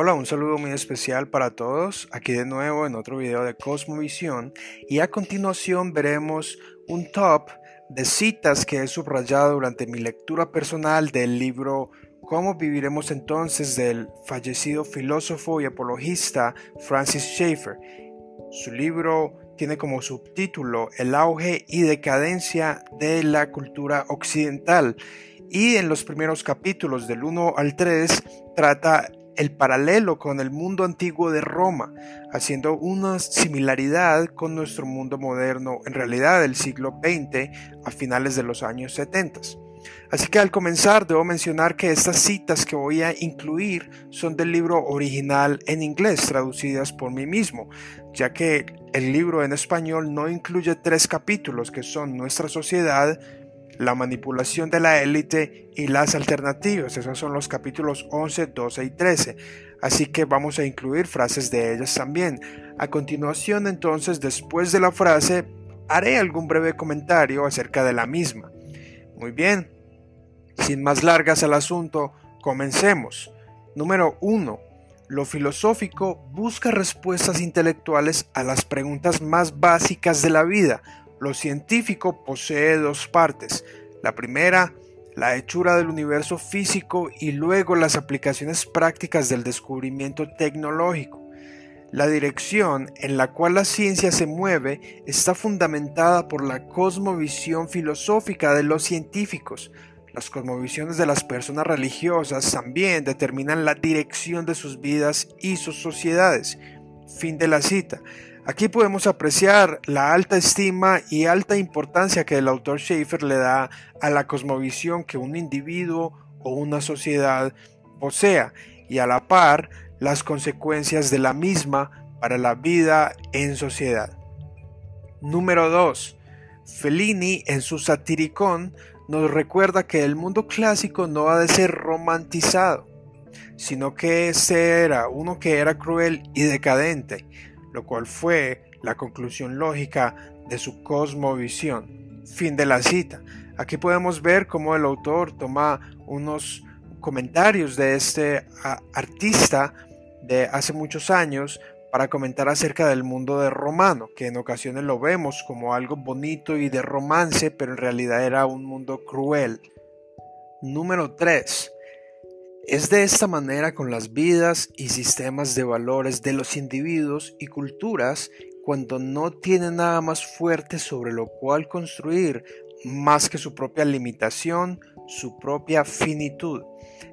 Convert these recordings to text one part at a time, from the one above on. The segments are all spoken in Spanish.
Hola, un saludo muy especial para todos, aquí de nuevo en otro video de Cosmovisión y a continuación veremos un top de citas que he subrayado durante mi lectura personal del libro ¿Cómo viviremos entonces? del fallecido filósofo y apologista Francis Schaeffer. Su libro tiene como subtítulo El auge y decadencia de la cultura occidental y en los primeros capítulos del 1 al 3 trata el paralelo con el mundo antiguo de Roma, haciendo una similaridad con nuestro mundo moderno, en realidad del siglo XX a finales de los años 70. Así que al comenzar debo mencionar que estas citas que voy a incluir son del libro original en inglés traducidas por mí mismo, ya que el libro en español no incluye tres capítulos que son Nuestra sociedad, la manipulación de la élite y las alternativas. Esos son los capítulos 11, 12 y 13. Así que vamos a incluir frases de ellas también. A continuación, entonces, después de la frase, haré algún breve comentario acerca de la misma. Muy bien. Sin más largas al asunto, comencemos. Número 1. Lo filosófico busca respuestas intelectuales a las preguntas más básicas de la vida, lo científico posee dos partes. La primera, la hechura del universo físico y luego las aplicaciones prácticas del descubrimiento tecnológico. La dirección en la cual la ciencia se mueve está fundamentada por la cosmovisión filosófica de los científicos. Las cosmovisiones de las personas religiosas también determinan la dirección de sus vidas y sus sociedades. Fin de la cita. Aquí podemos apreciar la alta estima y alta importancia que el autor Schaeffer le da a la cosmovisión que un individuo o una sociedad posea y a la par las consecuencias de la misma para la vida en sociedad. Número 2. Fellini en su Satiricón nos recuerda que el mundo clásico no ha de ser romantizado, sino que ese era uno que era cruel y decadente, lo cual fue la conclusión lógica de su cosmovisión. Fin de la cita. Aquí podemos ver cómo el autor toma unos comentarios de este artista de hace muchos años para comentar acerca del mundo de romano, que en ocasiones lo vemos como algo bonito y de romance, pero en realidad era un mundo cruel. Número 3. Es de esta manera con las vidas y sistemas de valores de los individuos y culturas cuando no tienen nada más fuerte sobre lo cual construir más que su propia limitación, su propia finitud.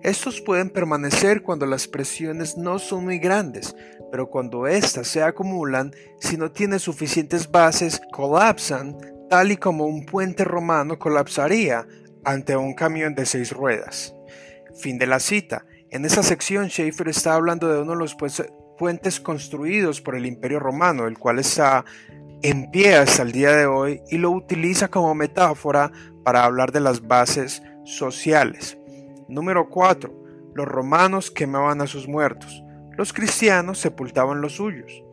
Estos pueden permanecer cuando las presiones no son muy grandes, pero cuando éstas se acumulan, si no tienen suficientes bases, colapsan, tal y como un puente romano colapsaría ante un camión de seis ruedas. Fin de la cita. En esa sección Schaeffer está hablando de uno de los puentes construidos por el Imperio Romano, el cual está en pie hasta el día de hoy y lo utiliza como metáfora para hablar de las bases sociales. Número 4. Los romanos quemaban a sus muertos. Los cristianos sepultaban los suyos.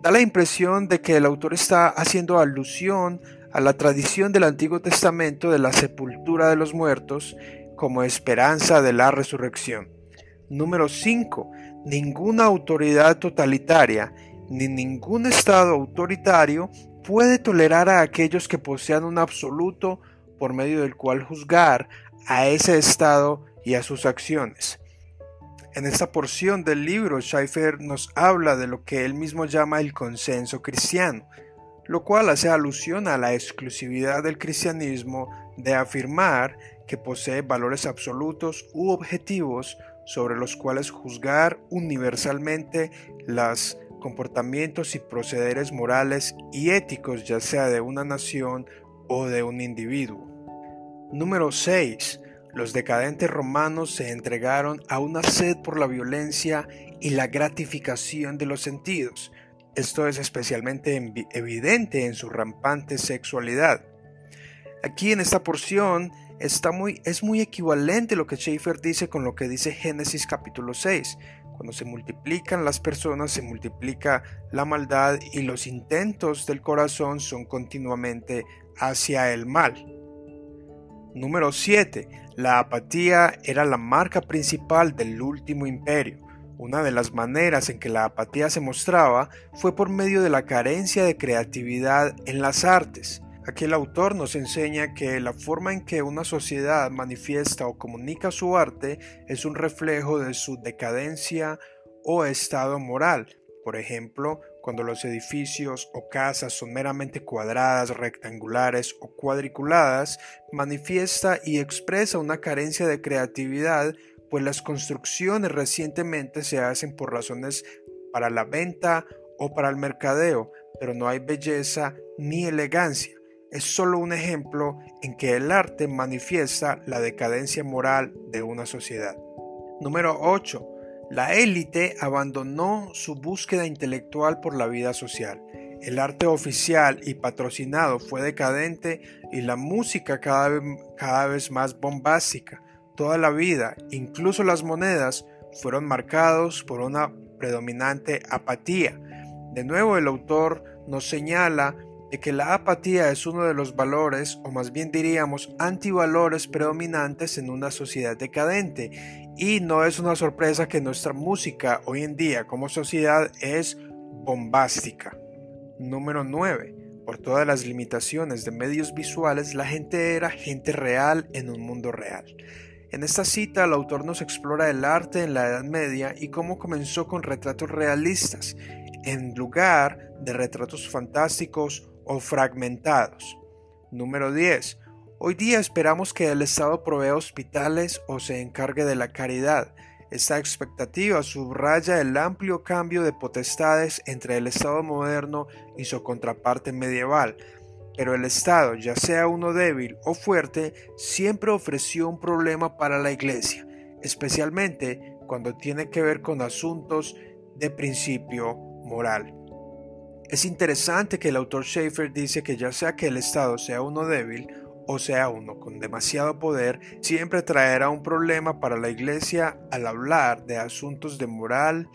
Da la impresión de que el autor está haciendo alusión a la tradición del Antiguo Testamento de la sepultura de los muertos como esperanza de la resurrección. Número 5. Ninguna autoridad totalitaria ni ningún Estado autoritario puede tolerar a aquellos que posean un absoluto por medio del cual juzgar a ese Estado y a sus acciones. En esta porción del libro, Schaeffer nos habla de lo que él mismo llama el consenso cristiano, lo cual hace alusión a la exclusividad del cristianismo de afirmar que posee valores absolutos u objetivos sobre los cuales juzgar universalmente los comportamientos y procederes morales y éticos ya sea de una nación o de un individuo. Número 6. Los decadentes romanos se entregaron a una sed por la violencia y la gratificación de los sentidos. Esto es especialmente evidente en su rampante sexualidad. Aquí en esta porción está muy, es muy equivalente lo que Schaeffer dice con lo que dice Génesis capítulo 6. Cuando se multiplican las personas, se multiplica la maldad y los intentos del corazón son continuamente hacia el mal. Número 7. La apatía era la marca principal del último imperio, Una de las maneras en que la apatía se mostraba fue por medio de la carencia de creatividad en las artes. Aquí el autor nos enseña que la forma en que una sociedad manifiesta o comunica su arte es un reflejo de su decadencia o estado moral. Por ejemplo, cuando los edificios o casas son meramente cuadradas, rectangulares o cuadriculadas, manifiesta y expresa una carencia de creatividad, pues las construcciones recientemente se hacen por razones para la venta o para el mercadeo, pero no hay belleza ni elegancia. Es solo un ejemplo en que el arte manifiesta la decadencia moral de una sociedad. Número 8 la élite abandonó su búsqueda intelectual por la vida social. El arte oficial y patrocinado fue decadente y la música cada vez, cada vez más bombástica. Toda la vida, incluso las monedas, fueron marcados por una predominante apatía. De nuevo el autor nos señala de que la apatía es uno de los valores, o más bien diríamos antivalores predominantes en una sociedad decadente, y no es una sorpresa que nuestra música hoy en día como sociedad es bombástica. Número 9. Por todas las limitaciones de medios visuales, la gente era gente real en un mundo real. En esta cita, el autor nos explora el arte en la Edad Media y cómo comenzó con retratos realistas, en lugar de retratos fantásticos o fragmentados. Número 10. Hoy día esperamos que el Estado provea hospitales o se encargue de la caridad. Esta expectativa subraya el amplio cambio de potestades entre el Estado moderno y su contraparte medieval, pero el Estado, ya sea uno débil o fuerte, siempre ofreció un problema para la Iglesia, especialmente cuando tiene que ver con asuntos de principio moral. Es interesante que el autor Schaeffer dice que ya sea que el Estado sea uno débil o sea uno con demasiado poder, siempre traerá un problema para la Iglesia al hablar de asuntos de moral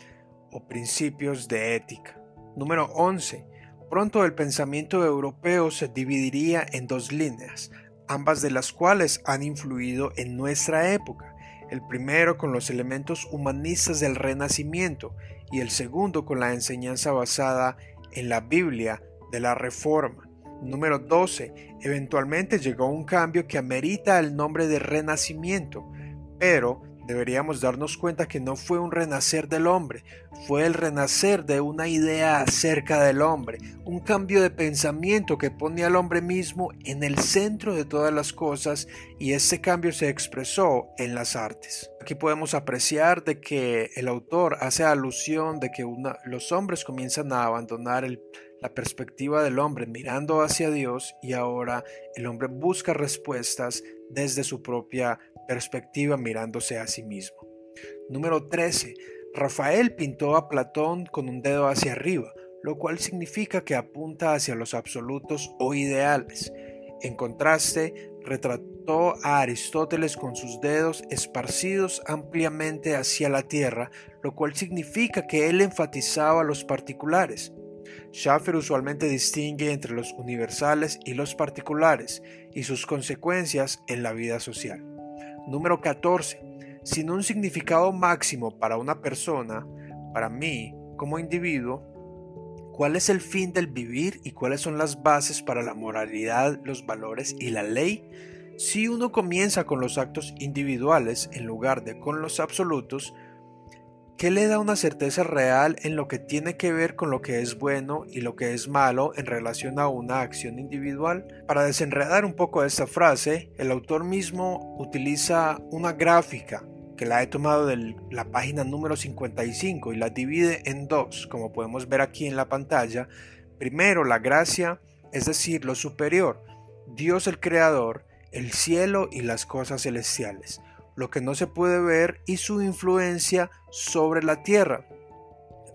o principios de ética. Número 11. Pronto el pensamiento europeo se dividiría en dos líneas, ambas de las cuales han influido en nuestra época. El primero con los elementos humanistas del Renacimiento y el segundo con la enseñanza basada en en la Biblia de la Reforma. Número 12. Eventualmente llegó un cambio que amerita el nombre de renacimiento, pero deberíamos darnos cuenta que no fue un renacer del hombre, fue el renacer de una idea acerca del hombre, un cambio de pensamiento que pone al hombre mismo en el centro de todas las cosas y ese cambio se expresó en las artes. Aquí podemos apreciar de que el autor hace alusión de que los hombres comienzan a abandonar la perspectiva del hombre mirando hacia Dios y ahora el hombre busca respuestas desde su propia perspectiva mirándose a sí mismo. Número 13. Rafael pintó a Platón con un dedo hacia arriba, lo cual significa que apunta hacia los absolutos o ideales. En contraste, retrató a Aristóteles con sus dedos esparcidos ampliamente hacia la tierra, lo cual significa que él enfatizaba los particulares. Schaffer usualmente distingue entre los universales y los particulares y sus consecuencias en la vida social. Número 14. Sin un significado máximo para una persona, para mí, como individuo, ¿cuál es el fin del vivir y cuáles son las bases para la moralidad, los valores y la ley? Si uno comienza con los actos individuales en lugar de con los absolutos, ¿Qué le da una certeza real en lo que tiene que ver con lo que es bueno y lo que es malo en relación a una acción individual? Para desenredar un poco esta frase, el autor mismo utiliza una gráfica que la he tomado de la página número 55 y la divide en dos, como podemos ver aquí en la pantalla. Primero, la gracia, es decir, lo superior, Dios el Creador, el cielo y las cosas celestiales lo que no se puede ver y su influencia sobre la Tierra.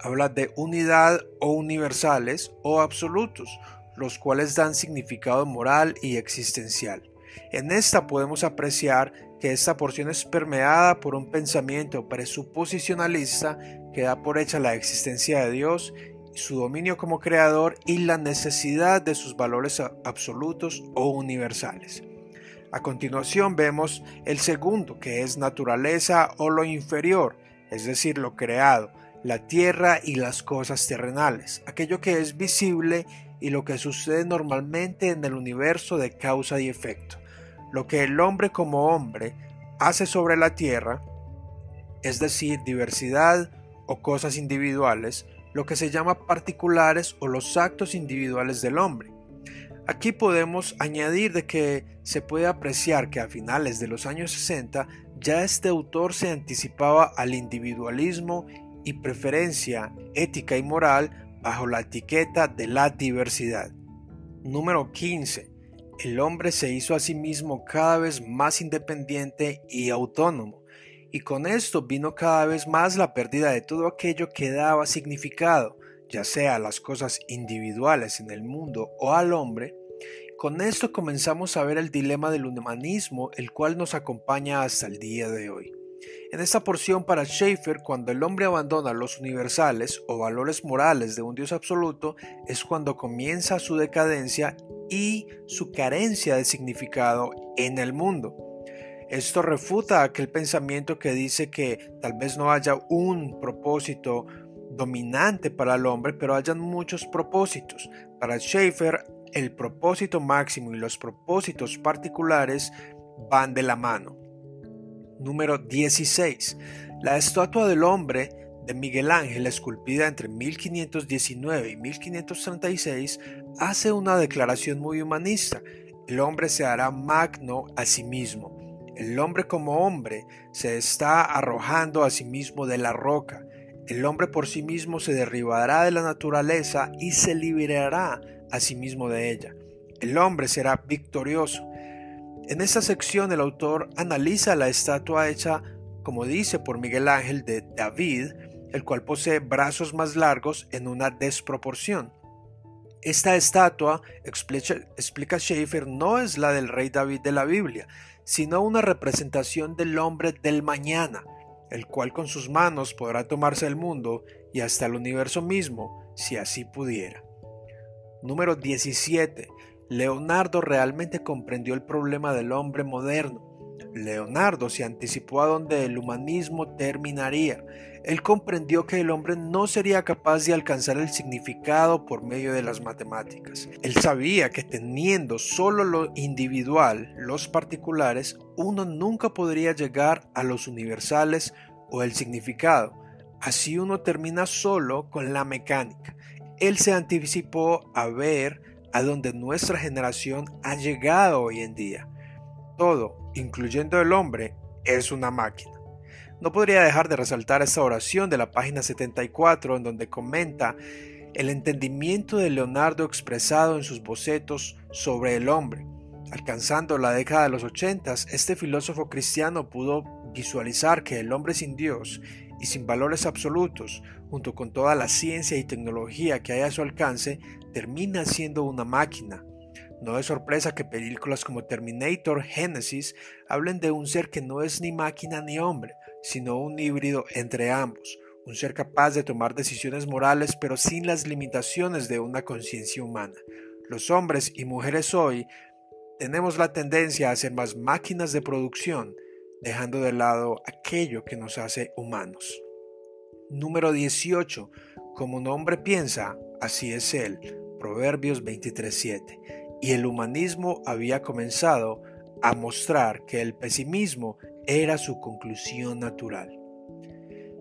Habla de unidad o universales o absolutos, los cuales dan significado moral y existencial. En esta podemos apreciar que esta porción es permeada por un pensamiento presuposicionalista que da por hecha la existencia de Dios, su dominio como creador y la necesidad de sus valores absolutos o universales. A continuación vemos el segundo, que es naturaleza o lo inferior, es decir, lo creado, la tierra y las cosas terrenales, aquello que es visible y lo que sucede normalmente en el universo de causa y efecto. Lo que el hombre como hombre hace sobre la tierra, es decir, diversidad o cosas individuales, lo que se llama particulares o los actos individuales del hombre. Aquí podemos añadir de que se puede apreciar que a finales de los años 60 ya este autor se anticipaba al individualismo y preferencia ética y moral bajo la etiqueta de la diversidad. Número 15. El hombre se hizo a sí mismo cada vez más independiente y autónomo, y con esto vino cada vez más la pérdida de todo aquello que daba significado, ya sea a las cosas individuales en el mundo o al hombre. Con esto comenzamos a ver el dilema del humanismo, el cual nos acompaña hasta el día de hoy. En esta porción para Schaeffer, cuando el hombre abandona los universales o valores morales de un Dios absoluto, es cuando comienza su decadencia y su carencia de significado en el mundo. Esto refuta aquel pensamiento que dice que tal vez no haya un propósito dominante para el hombre, pero hayan muchos propósitos. Para Schaeffer, el propósito máximo y los propósitos particulares van de la mano. Número 16. La estatua del hombre de Miguel Ángel, esculpida entre 1519 y 1536, hace una declaración muy humanista. El hombre se hará magno a sí mismo. El hombre como hombre se está arrojando a sí mismo de la roca. El hombre por sí mismo se derribará de la naturaleza y se liberará a sí mismo de ella. El hombre será victorioso. En esta sección el autor analiza la estatua hecha, como dice, por Miguel Ángel de David, el cual posee brazos más largos en una desproporción. Esta estatua, explica, Schaeffer, no es la del rey David de la Biblia, sino una representación del hombre del mañana, el cual con sus manos podrá tomarse el mundo y hasta el universo mismo, si así pudiera. Número 17. Leonardo realmente comprendió el problema del hombre moderno. Leonardo se anticipó a donde el humanismo terminaría. Él comprendió que el hombre no sería capaz de alcanzar el significado por medio de las matemáticas. Él sabía que teniendo solo lo individual, los particulares, uno nunca podría llegar a los universales o el significado. Así uno termina solo con la mecánica. Él se anticipó a ver a donde nuestra generación ha llegado hoy en día. Todo, incluyendo el hombre, es una máquina. No podría dejar de resaltar esta oración de la página 74 en donde comenta el entendimiento de Leonardo expresado en sus bocetos sobre el hombre. Alcanzando la década de los 80, este filósofo cristiano pudo visualizar que el hombre sin Dios y sin valores absolutos, junto con toda la ciencia y tecnología que hay a su alcance, termina siendo una máquina. No es sorpresa que películas como Terminator Genesis hablen de un ser que no es ni máquina ni hombre, sino un híbrido entre ambos, un ser capaz de tomar decisiones morales pero sin las limitaciones de una conciencia humana. Los hombres y mujeres hoy tenemos la tendencia a ser más máquinas de producción, dejando de lado aquello que nos hace humanos. Número 18. Como un hombre piensa, así es él. Proverbios 23.7. Y el humanismo había comenzado a mostrar que el pesimismo era su conclusión natural.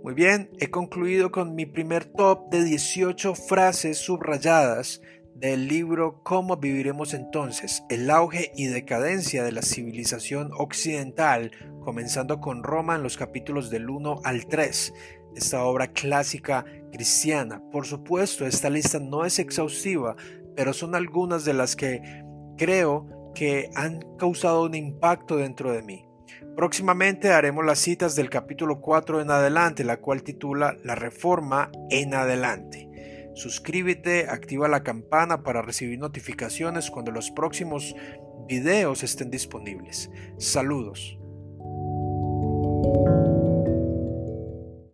Muy bien, he concluido con mi primer top de 18 frases subrayadas del libro Cómo viviremos entonces, el auge y decadencia de la civilización occidental, comenzando con Roma en los capítulos del 1 al 3, esta obra clásica cristiana. Por supuesto, esta lista no es exhaustiva, pero son algunas de las que creo que han causado un impacto dentro de mí. Próximamente haremos las citas del capítulo 4 en adelante, la cual titula La Reforma en adelante. Suscríbete, activa la campana para recibir notificaciones cuando los próximos videos estén disponibles. Saludos.